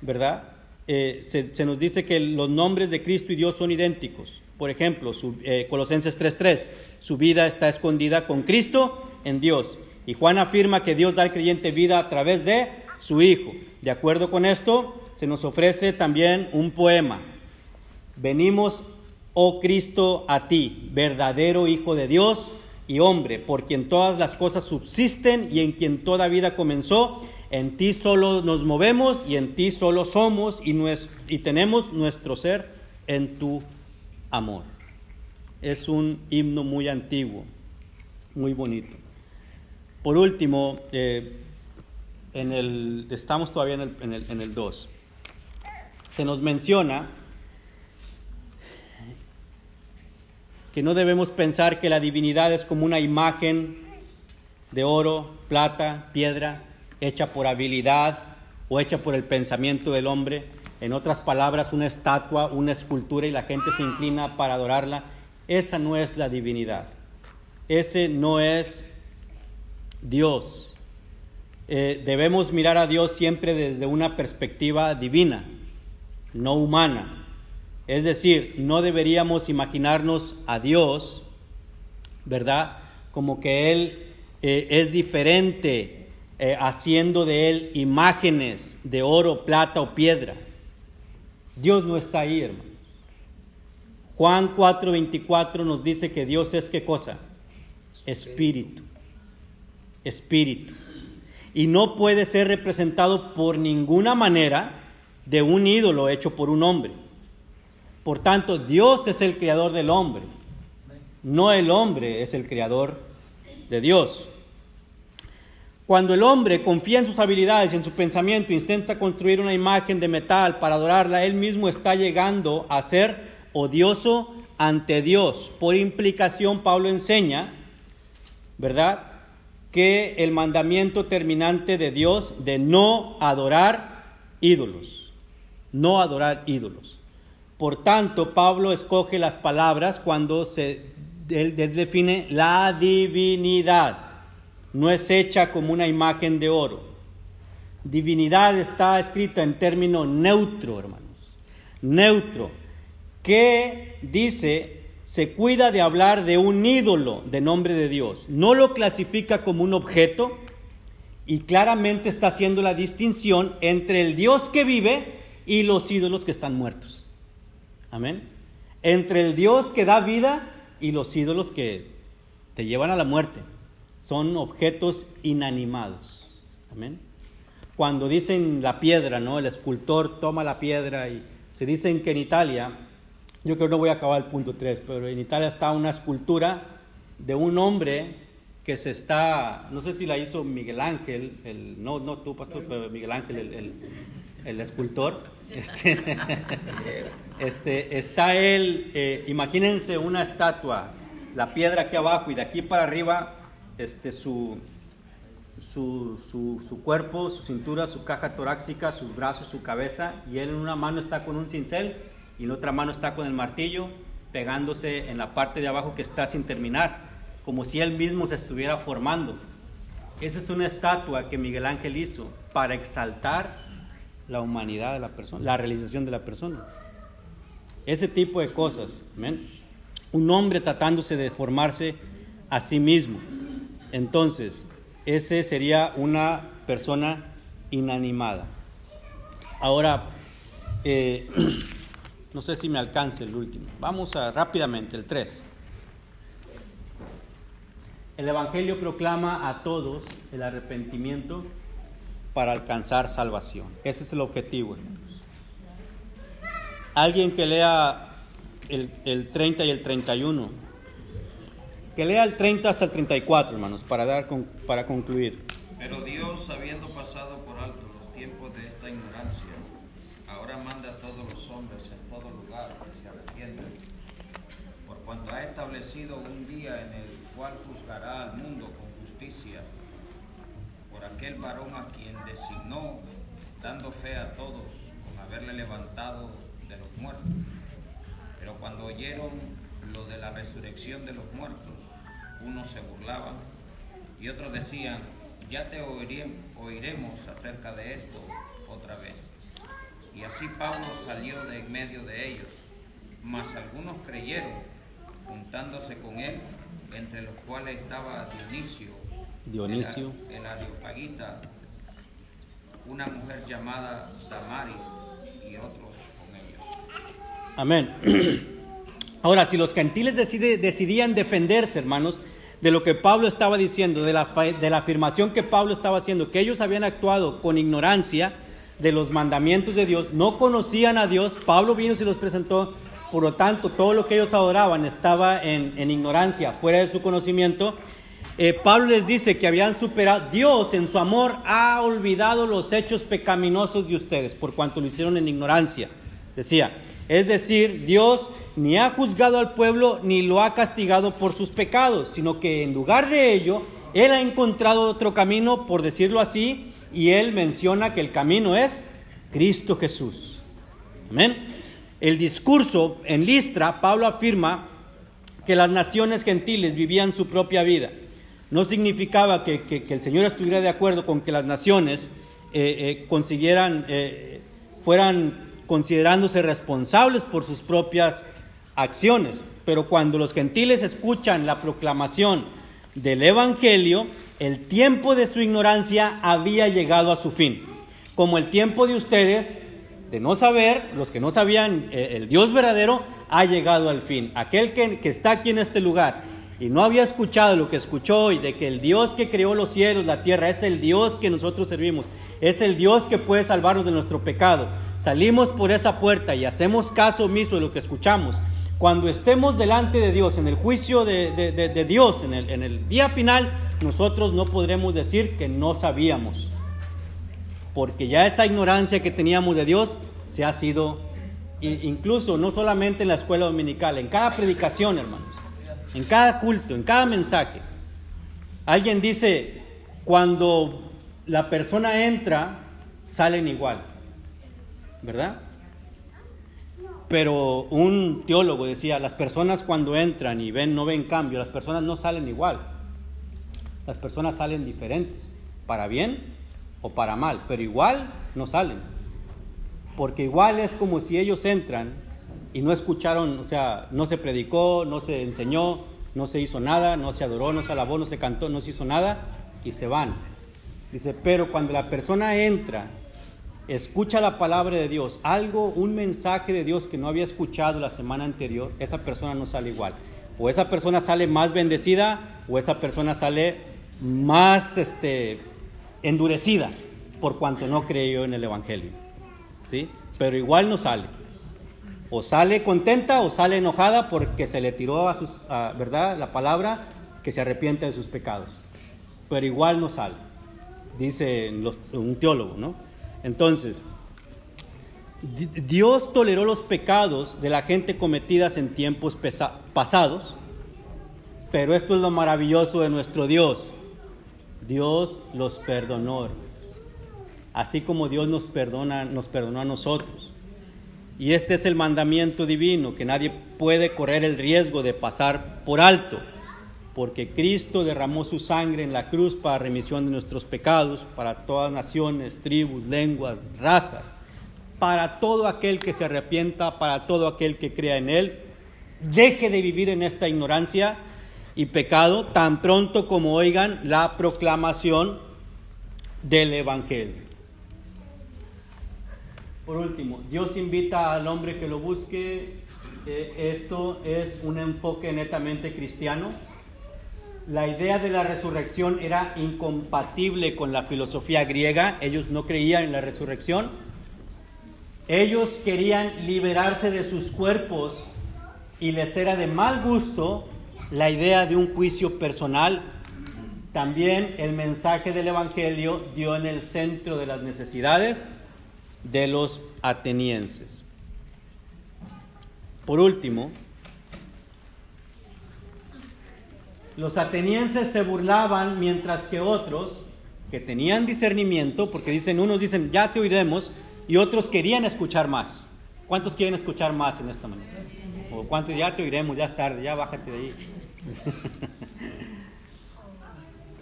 Speaker 1: ¿verdad? Eh, se, nos dice que los nombres de Cristo y Dios son idénticos. Por ejemplo, eh, Colosenses 3.3, su vida está escondida con Cristo en Dios. Y Juan afirma que Dios da al creyente vida a través de su Hijo. De acuerdo con esto, se nos ofrece también un poema. Venimos, oh Cristo, a ti, verdadero Hijo de Dios y hombre, por quien todas las cosas subsisten y en quien toda vida comenzó. En ti solo nos movemos y en ti solo somos y, y tenemos nuestro ser en tu amor. Es un himno muy antiguo, muy bonito. Por último, eh, en el, estamos todavía en el, en el, en el 2 se nos menciona que no debemos pensar que la divinidad es como una imagen de oro, plata, piedra, hecha por habilidad o hecha por el pensamiento del hombre. En otras palabras, una estatua, una escultura y la gente se inclina para adorarla. Esa no es la divinidad. Ese no es Dios. Eh, debemos mirar a Dios siempre desde una perspectiva divina no humana. Es decir, no deberíamos imaginarnos a Dios, ¿verdad? Como que Él eh, es diferente, eh, haciendo de Él imágenes de oro, plata o piedra. Dios no está ahí, hermanos. Juan 4:24 nos dice que Dios es qué cosa? Espíritu. Espíritu. Y no puede ser representado por ninguna manera de un ídolo hecho por un hombre. Por tanto, Dios es el creador del hombre, no el hombre es el creador de Dios. Cuando el hombre confía en sus habilidades y en su pensamiento, intenta construir una imagen de metal para adorarla, él mismo está llegando a ser odioso ante Dios. Por implicación, Pablo enseña, ¿verdad?, que el mandamiento terminante de Dios de no adorar ídolos no adorar ídolos. Por tanto, Pablo escoge las palabras cuando se, define la divinidad. No es hecha como una imagen de oro. Divinidad está escrita en término neutro, hermanos. Neutro. Que dice, se cuida de hablar de un ídolo de nombre de Dios. No lo clasifica como un objeto y claramente está haciendo la distinción entre el Dios que vive y los ídolos que están muertos. Amén. Entre el Dios que da vida y los ídolos que te llevan a la muerte. Son objetos inanimados. Amén. cuando dicen la piedra, ¿no? El escultor toma la piedra y se dicen que en Italia, yo creo que no voy a acabar el punto 3, pero en Italia está una escultura de un hombre que se está, no sé si la hizo Miguel Ángel, el, no, no tú, pastor, pero Miguel Ángel, el, el, escultor. Este, este, está él, eh, imagínense una estatua, la piedra aquí abajo y de aquí para arriba, este, su, su, su, su, cuerpo, su cintura, su caja torácica, sus brazos, su cabeza, y él en una mano está con un cincel y en otra mano está con el martillo, pegándose en la parte de abajo que está sin terminar como si él mismo se estuviera formando. Esa es una estatua que Miguel Ángel hizo para exaltar la humanidad de la persona, la realización de la persona. Ese tipo de cosas. Un hombre tratándose de formarse a sí mismo. Entonces, ese sería una persona inanimada. Ahora, eh, no sé si me alcance el último. Vamos a rápidamente, el 3. El Evangelio proclama a todos el arrepentimiento para alcanzar salvación. Ese es el objetivo. Alguien que lea el, el 30 y el 31. Que lea el 30 hasta el 34, hermanos, para, dar para concluir.
Speaker 2: Pero Dios, habiendo pasado por alto los tiempos de esta ignorancia, ahora manda a todos los hombres en todo lugar que se arrepientan, por cuanto ha establecido un día en el cual juzgará al mundo con justicia por aquel varón a quien designó, dando fe a todos con haberle levantado de los muertos. Pero cuando oyeron lo de la resurrección de los muertos, unos se burlaban y otros decían, ya te oiremos acerca de esto otra vez. Y así Pablo salió de en medio de ellos, mas algunos creyeron, juntándose con él entre los cuales estaba Dionisio,
Speaker 1: Dionisio.
Speaker 2: el, Areopagita, una mujer llamada Damaris y otros con ellos.
Speaker 1: Amén. Ahora, si los gentiles decidían defenderse, hermanos, de lo que Pablo estaba diciendo, de la, de la afirmación que Pablo estaba haciendo, que ellos habían actuado con ignorancia de los mandamientos de Dios, no conocían a Dios, Pablo vino y se los presentó por lo tanto, todo lo que ellos adoraban estaba en, ignorancia, fuera de su conocimiento. Eh, Pablo les dice que habían superado, Dios en su amor ha olvidado los hechos pecaminosos de ustedes, por cuanto lo hicieron en ignorancia. Decía, es decir, Dios ni ha juzgado al pueblo ni lo ha castigado por sus pecados, sino que en lugar de ello, Él ha encontrado otro camino, por decirlo así, y Él menciona que el camino es Cristo Jesús. Amén el discurso en Listra, Pablo afirma que las naciones gentiles vivían su propia vida. No significaba que, el Señor estuviera de acuerdo con que las naciones eh, eh, consiguieran, eh, fueran considerándose responsables por sus propias acciones. Pero cuando los gentiles escuchan la proclamación del Evangelio, el tiempo de su ignorancia había llegado a su fin. Como el tiempo de ustedes de no saber, los que no sabían eh, el Dios verdadero, ha llegado al fin. Aquel que, que, está aquí en este lugar y no había escuchado lo que escuchó hoy, de que el Dios que creó los cielos, la tierra, es el Dios que nosotros servimos, es el Dios que puede salvarnos de nuestro pecado. Salimos por esa puerta y hacemos caso omiso de lo que escuchamos. Cuando estemos delante de Dios, en el juicio de, de Dios, en el, en el día final, nosotros no podremos decir que no sabíamos porque ya esa ignorancia que teníamos de Dios se ha sido, incluso no solamente en la escuela dominical, en cada predicación, hermanos, en cada culto, en cada mensaje. Alguien dice, cuando la persona entra, salen igual, ¿verdad? Pero un teólogo decía, las personas cuando entran y ven, no ven cambio, las personas no salen igual, las personas salen diferentes, para bien o para mal, pero igual no salen. Porque igual es como si ellos entran y no escucharon, o sea, no se predicó, no se enseñó, no se hizo nada, no se adoró, no se alabó, no se cantó, no se hizo nada y se van. Dice, pero cuando la persona entra, escucha la palabra de Dios, algo, un mensaje de Dios que no había escuchado la semana anterior, esa persona no sale igual. O esa persona sale más bendecida o esa persona sale más este, endurecida. por cuanto no creyó en el Evangelio. ¿Sí? Pero igual no sale. O sale contenta o sale enojada porque se le tiró a sus, ¿verdad? La palabra que se arrepiente de sus pecados. Pero igual no sale, dice un teólogo, ¿no? Entonces, Dios toleró los pecados de la gente cometidas en tiempos pasados, pero esto es lo maravilloso de nuestro Dios. Dios los perdonó, así como Dios nos perdona, nos perdonó a nosotros. Y este es el mandamiento divino, que nadie puede correr el riesgo de pasar por alto, porque Cristo derramó su sangre en la cruz para remisión de nuestros pecados, para todas naciones, tribus, lenguas, razas para todo aquel que se arrepienta, para todo aquel que crea en Él. Deje de vivir en esta ignorancia y pecado tan pronto como oigan la proclamación del Evangelio. Por último, Dios invita al hombre que lo busque. Esto es un enfoque netamente cristiano. La idea de la resurrección era incompatible con la filosofía griega. Ellos no creían en la resurrección. Ellos querían liberarse de sus cuerpos y les era de mal gusto la idea de un juicio personal. También el mensaje del Evangelio dio en el centro de las necesidades de los atenienses. Por último, los atenienses se burlaban mientras que otros que tenían discernimiento, porque dicen, unos dicen, ya te oiremos, y otros querían escuchar más. ¿Cuántos quieren escuchar más en esta mañana? ¿O cuántos ya te oiremos, ya es tarde, ya bájate de ahí?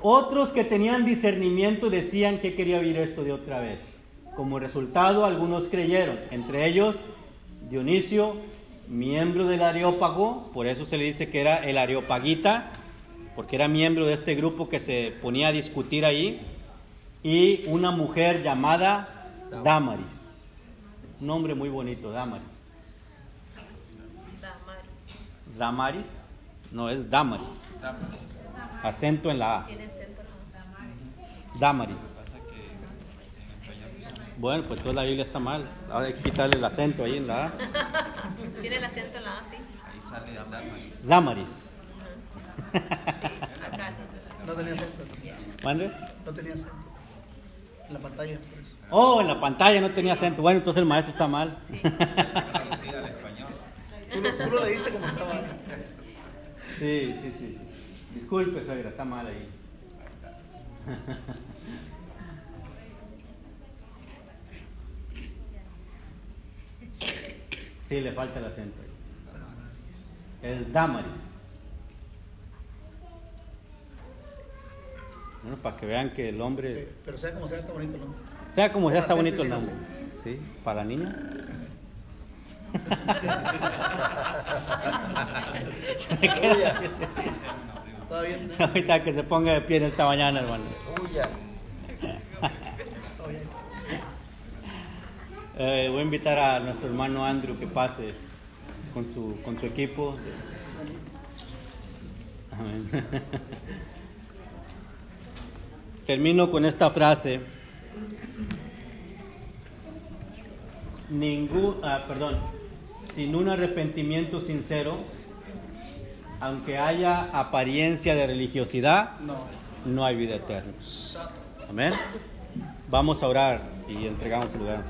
Speaker 1: otros que tenían discernimiento decían que quería oír esto de otra vez. Como resultado, algunos creyeron, entre ellos Dionisio, miembro del Areópago, por eso se le dice que era el Areopagita, porque era miembro de este grupo que se ponía a discutir ahí, y una mujer llamada Damaris. Un nombre muy bonito, Damaris. Damaris. No, es Damaris. Acento en la A. Damaris. Bueno, pues toda la Biblia está mal. Ahora hay que quitarle el acento ahí en la A.
Speaker 3: Tiene el acento en la A, sí.
Speaker 2: Ahí sale Damaris.
Speaker 1: Damaris.
Speaker 4: No tenía acento.
Speaker 1: ¿Mande?
Speaker 4: No tenía acento. En la pantalla.
Speaker 1: Oh, en la pantalla no tenía acento. Bueno, entonces el maestro está mal.
Speaker 2: Traducida al español.
Speaker 4: Tú lo, tú lo leíste como estaba.
Speaker 1: Sí, sí, sí. Disculpe, suegra, está mal ahí. Sí, le falta el acento. El Damaris. Bueno, para que vean que el hombre...
Speaker 4: Pero sea como sea, está bonito el nombre.
Speaker 1: Sea como sea, está bonito el nombre. ¿Sí? Para la niña. Ahorita que se ponga de pie en esta mañana, hermano. Eh, voy a invitar a nuestro hermano Andrew que pase con su, con su equipo. Amén. Termino con esta frase. Ningún, ah, perdón, sin un arrepentimiento sincero, aunque haya apariencia de religiosidad, no hay vida eterna. Amén. Vamos a orar y entregamos el lugar.